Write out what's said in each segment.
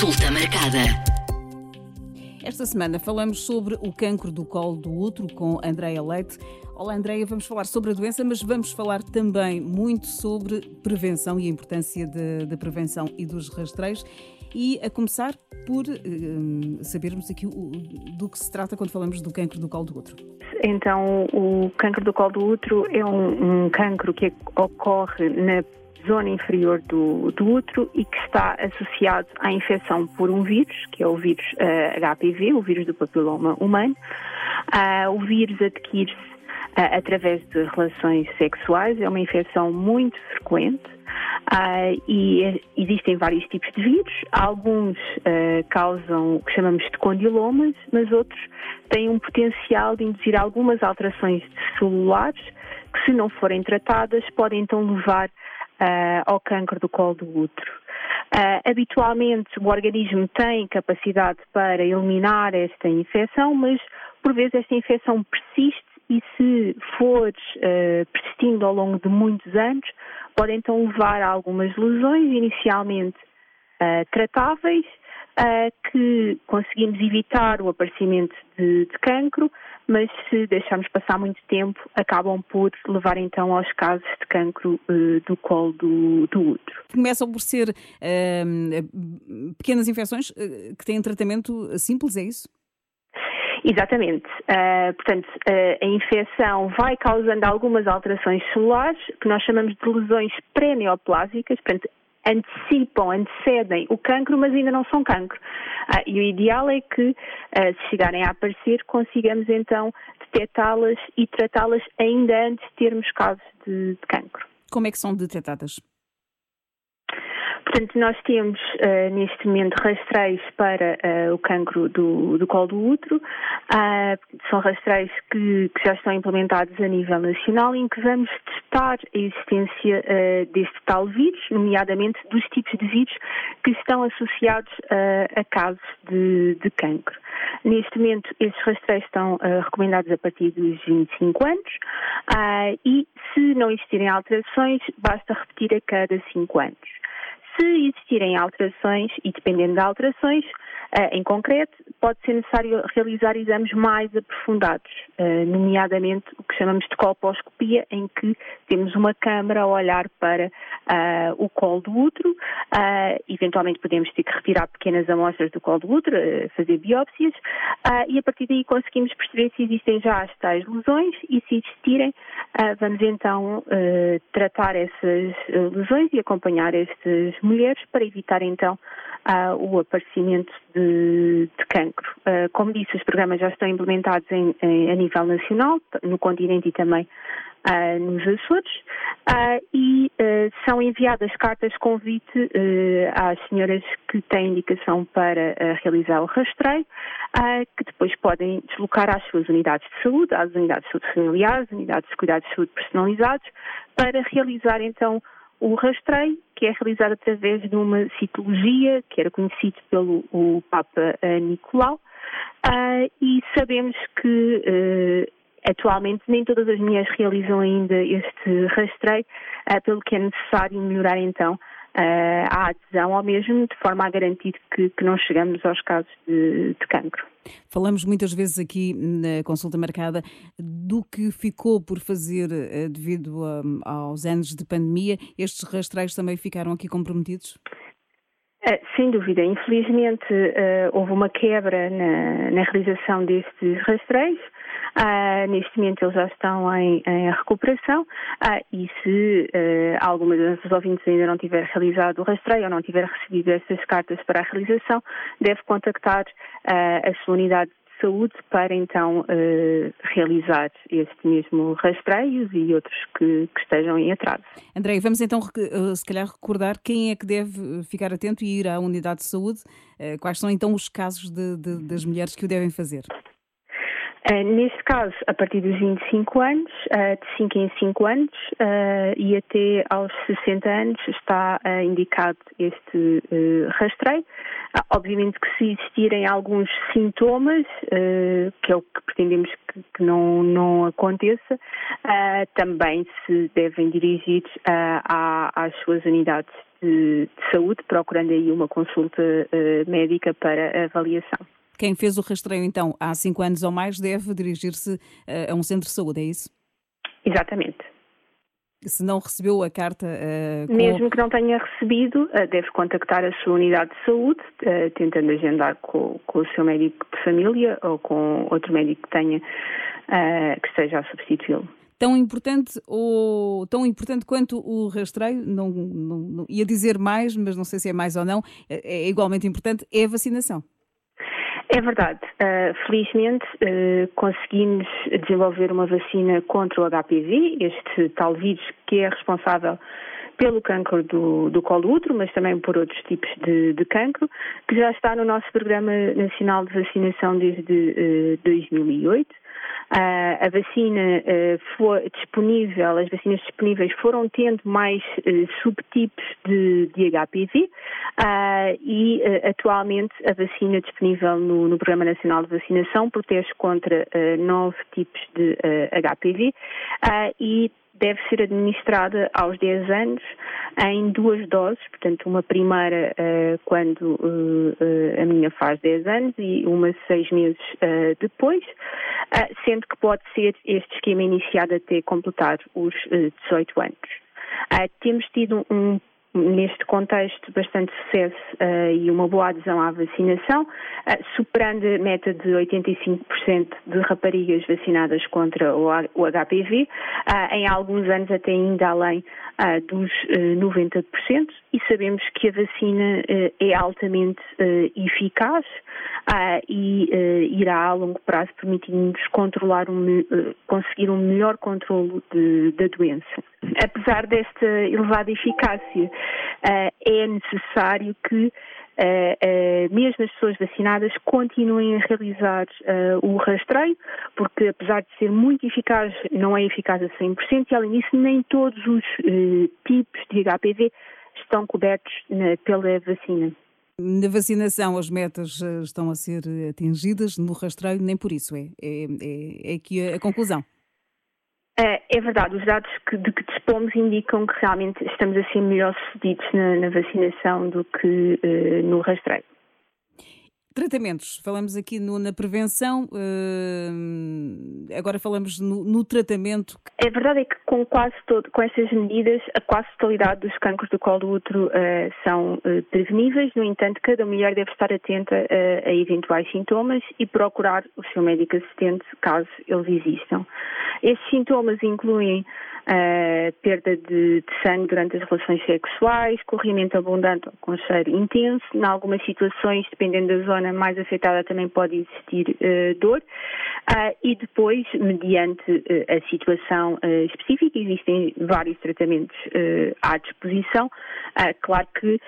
Consulta marcada. Esta semana falamos sobre o cancro do colo do útero com Andreia Leite. Olá, Andreia, vamos falar sobre a doença, mas vamos falar também muito sobre prevenção e a importância da prevenção e dos rastreios. E a começar por uh, sabermos aqui o, do que se trata quando falamos do cancro do colo do útero. Então, o cancro do colo do útero é um, um cancro que ocorre na zona inferior do, do útero e que está associado à infecção por um vírus, que é o vírus uh, eh, HPV, o vírus do papiloma humano. Uh, o vírus adquire-se uh, através de relações sexuais, é uma infecção muito frequente. Uh, e existem vários tipos de vírus. Alguns uh, causam o que chamamos de condilomas, mas outros têm um potencial de induzir algumas alterações celulares que, se não forem tratadas, podem então levar uh, ao cancro do colo do útero. Uh, habitualmente o organismo tem capacidade para eliminar esta infecção, mas por vezes esta infecção persiste e se for uh, persistindo ao longo de muitos anos, pode então levar a algumas lesões inicialmente uh, tratáveis, que conseguimos evitar o aparecimento de, de cancro, mas se deixarmos passar muito tempo, acabam por levar então aos casos de cancro uh, do colo do, do útero. Começam por ser uh, pequenas infecções uh, que têm tratamento simples, é isso? Exatamente. Uh, portanto, uh, a infecção vai causando algumas alterações celulares, que nós chamamos de lesões pré-neoplásicas, portanto, antecipam, antecedem o cancro, mas ainda não são cancro. Ah, e o ideal é que, se chegarem a aparecer, consigamos então detectá-las e tratá-las ainda antes de termos casos de, de cancro. Como é que são detectadas? Portanto, nós temos uh, neste momento rastreios para uh, o cancro do, do colo do útero. Uh, são rastreios que, que, já estão implementados a nível nacional em que vamos testar a existência deste tal vírus, nomeadamente dos tipos de vírus que estão associados a casos de, de cancro. Neste momento, estes rastreios estão recomendados a partir dos 25 anos e, se não existirem alterações, basta repetir a cada 5 anos. Se existirem alterações, e dependendo de alterações, em concreto, pode ser necessário realizar exames mais aprofundados, eh, nomeadamente o que chamamos de colposcopia, em que temos uma câmara a olhar para uh, o colo do útero, eventualmente podemos ter que retirar pequenas amostras do colo do útero, fazer biópsias, e a partir daí conseguimos perceber se existem já as tais lesões e se existirem, vamos então tratar essas lesões e acompanhar estas mulheres para evitar então o aparecimento de, de cancro. Uh, como disse, os programas já estão implementados em, em, a nível nacional, no continente e também uh, nos Açores, uh, e são enviadas cartas convite às senhoras que têm indicação para realizar o rastreio, que depois podem deslocar às suas unidades de saúde, às unidades de saúde familiares, unidades de cuidados de saúde personalizados, para realizar então o rastreio, que é realizado através de uma citologia, que era conhecido pelo o Papa uh, Nicolau, uh, e sabemos que uh, atualmente nem todas as mulheres realizam ainda este rastreio, pelo que é necessário melhorar então uh, à adesão ao mesmo, de forma a garantir que, que não chegamos aos casos de, de cancro. Falamos muitas vezes aqui na consulta marcada do que ficou por fazer eh, devido a, aos anos de pandemia. Estes rastreios também ficaram aqui comprometidos? Uh, sem dúvida. Infelizmente, uh, houve uma quebra na, na realização destes rastreios. Uh, neste momento eles já estão em, em recuperação uh, e se uh, alguma das ouvintes ainda não tiver realizado o rastreio ou não tiver recebido essas cartas para a realização, deve contactar a sua unidade de saúde para então realizar este mesmo rastreio e outros que, que, estejam em atraso. André, vamos então se calhar recordar quem é que deve ficar atento e ir à unidade de saúde. Quais são então os casos de, de, das mulheres que o devem fazer? Uh, neste caso, a partir dos 25 anos, uh, de 5 em 5 anos uh, e até aos 60 anos está indicado este rastreio. obviamente que se existirem alguns sintomas, que é o que pretendemos que, não, não aconteça, também se devem dirigir às suas unidades de, de, saúde, procurando aí uma consulta médica para avaliação. Quem fez o rastreio, então, há cinco anos ou mais, deve dirigir-se uh, a um centro de saúde, é isso? Exatamente. Se não recebeu a carta. Uh. Mesmo que não tenha recebido, uh, deve contactar a sua unidade de saúde, tentando agendar com, com, o seu médico de família ou com outro médico que tenha, que esteja a substituí-lo tão importante ou tão importante quanto o rastreio, não, não, não, ia dizer mais, mas não sei se é mais ou não, é, é igualmente importante, é a vacinação. É verdade. Uh, felizmente uh, conseguimos desenvolver uma vacina contra o HPV, este tal vírus que é responsável pelo cancro do, do colo útero, mas também por outros tipos de, de cancro, que já está no nosso Programa Nacional de Vacinação desde uh, 2008. Uh, a vacina uh, foi disponível, as vacinas disponíveis foram tendo mais uh, subtipos de, de HPV e atualmente a vacina disponível no, no, Programa Nacional de Vacinação protege contra nove tipos de HPV e deve ser administrada aos 10 anos em duas doses, portanto, uma primeira uh, quando uh, uh, a menina faz 10 anos e uma seis meses depois, sendo que pode ser este esquema iniciado até completar os 18 anos. temos tido um neste contexto, bastante sucesso uh, e uma boa adesão à vacinação, uh, superando a meta de 85% de raparigas vacinadas contra o, o HPV, uh, eh, em alguns anos até ainda além dos 90%, e sabemos que a vacina é altamente eficaz e irá a longo prazo permitir-nos controlar um, conseguir um melhor controlo da doença. Apesar desta elevada eficácia, uh, é necessário que Uh, uh, mesmo as pessoas vacinadas continuem a realizar uh, o rastreio, porque apesar de ser muito eficaz, não é eficaz a 100%, e além disso, nem todos os tipos de HPV estão cobertos na, pela vacina. Na vacinação, as metas estão a ser atingidas, no rastreio, nem por isso é. É, é, é aqui a, a conclusão. É, é verdade, os dados que, de que dispomos indicam que realmente estamos a ser melhor sucedidos na, na vacinação do que uh, no rastreio. Tratamentos, falamos aqui no, na prevenção, uh, agora falamos no, no, tratamento. É verdade é que com quase todo, com essas medidas, a quase totalidade dos cancros do colo do útero uh, são uh, preveníveis, no entanto, cada mulher deve estar atenta a eventuais sintomas e procurar o seu médico assistente caso eles existam. Estes sintomas incluem uh, perda de, de, sangue durante as relações sexuais, corrimento abundante com cheiro intenso. Em algumas situações, dependendo da zona mais afetada, também pode existir uh, dor. Uh, e depois, mediante a situação específica, existem vários tratamentos à disposição. claro que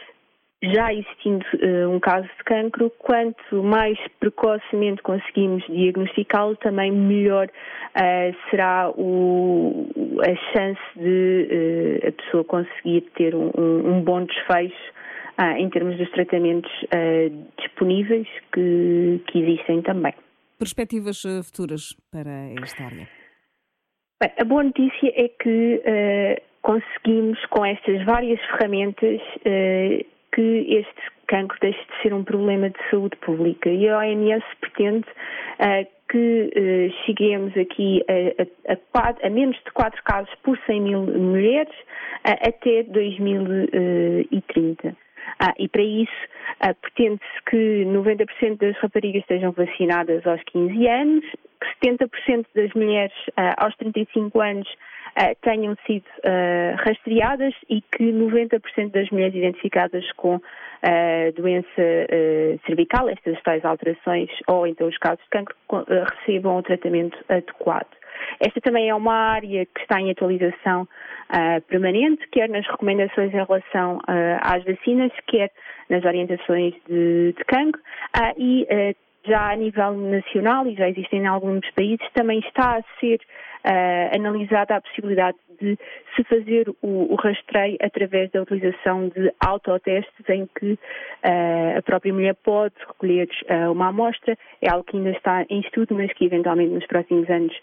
já existindo uh, um caso de cancro, quanto mais precocemente conseguimos diagnosticá-lo, também melhor uh, será o, a chance de uh, a pessoa conseguir ter um, um bom desfecho em termos dos tratamentos disponíveis que, que, existem também. Perspectivas futuras para esta área? Bem, a boa notícia é que conseguimos, com estas várias ferramentas, que este cancro deixe de ser um problema de saúde pública. E a OMS pretende uh, que uh, cheguemos aqui a, a, a, a, menos de 4 casos por 100 mil mulheres uh, até 2030. Ah, e para isso, ah, pretende-se que 90% das raparigas estejam vacinadas aos 15 anos, que 70% das mulheres ah, aos 35 anos uh, tenham sido uh, rastreadas e que 90% das mulheres identificadas com uh, doença cervical, estas tais alterações ou então os casos de cancro, recebam o tratamento adequado. Esta também é uma área que está em atualização uh, permanente, quer nas recomendações em relação uh, às vacinas, quer nas orientações de, de cancro, uh, e já a nível nacional, e já existem em alguns países, também está a ser uh, analisada a possibilidade de se fazer o, o, rastreio através da utilização de autotestes em que uh, a própria mulher pode recolher uh, uma amostra. É algo que ainda está em estudo, mas que eventualmente nos próximos anos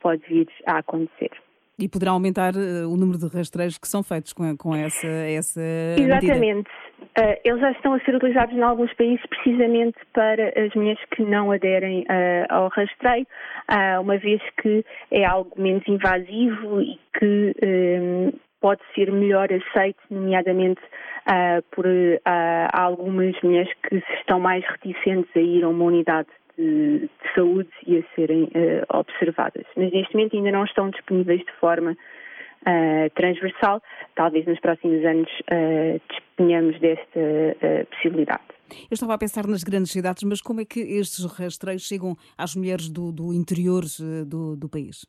pode vir a acontecer. E poderá aumentar o número de rastreios que são feitos com, com essa, essa Exatamente. Uh, eles já estão a ser utilizados em alguns países precisamente para as mulheres que não aderem uh, ao rastreio, uh, uma vez que é algo menos invasivo e que um, pode ser melhor aceito, nomeadamente por algumas mulheres que estão mais reticentes a ir a uma unidade de, de saúde e a serem observadas. Mas neste momento ainda não estão disponíveis de forma uh, transversal. Talvez nos próximos anos uh, disponhamos desta uh, possibilidade. Eu estava a pensar nas grandes cidades, mas como é que estes rastreios chegam às mulheres do, do interior do, do país?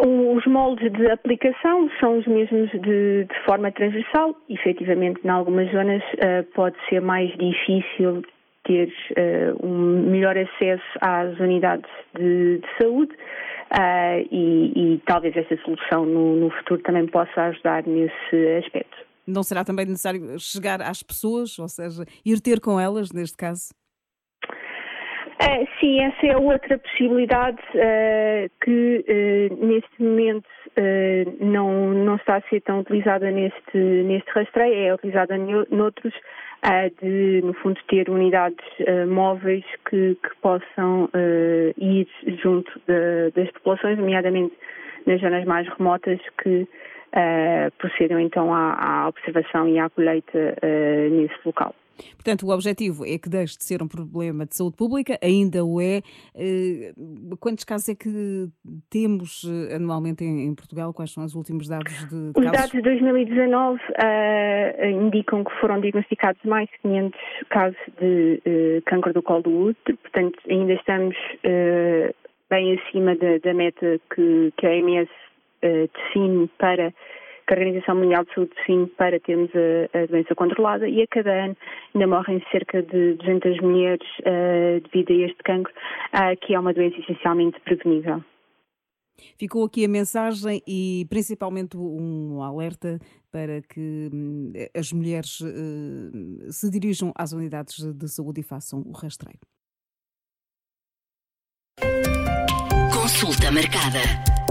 Os moldes de aplicação são os mesmos de, de forma transversal. Efetivamente, em algumas zonas uh, pode ser mais difícil ter uh, um melhor acesso às unidades de, de saúde, Uh, e, e, talvez essa solução no, no futuro também possa ajudar nesse aspecto. Não será também necessário chegar às pessoas, ou seja, ir ter com elas, neste caso? Uh, sim, essa é outra possibilidade uh, que uh, neste momento não, não está a ser tão utilizada neste, neste rastreio, é utilizada noutros, de, no fundo, ter unidades móveis que, que possam ir junto de, das populações, nomeadamente nas zonas mais remotas, que procedam então à, à, observação e à colheita nesse local. Portanto, o objetivo é que deixe de ser um problema de saúde pública, ainda o é. Eh, quantos casos é que temos eh, anualmente em Portugal? Quais são os últimos dados de, de Os dados de 2019 uh, indicam que foram diagnosticados mais de 500 casos de uh, câncer do colo do útero, portanto, ainda estamos uh, bem acima da, da meta que, que a OMS define para que a Organização Mundial de Saúde define para termos a, a, doença controlada e a cada ano ainda morrem cerca de 200 mulheres uh, devido a este cancro, uh, que é uma doença essencialmente prevenível. Ficou aqui a mensagem e principalmente um alerta para que hum, as mulheres uh, se dirijam às unidades de saúde e façam o rastreio. Consulta marcada.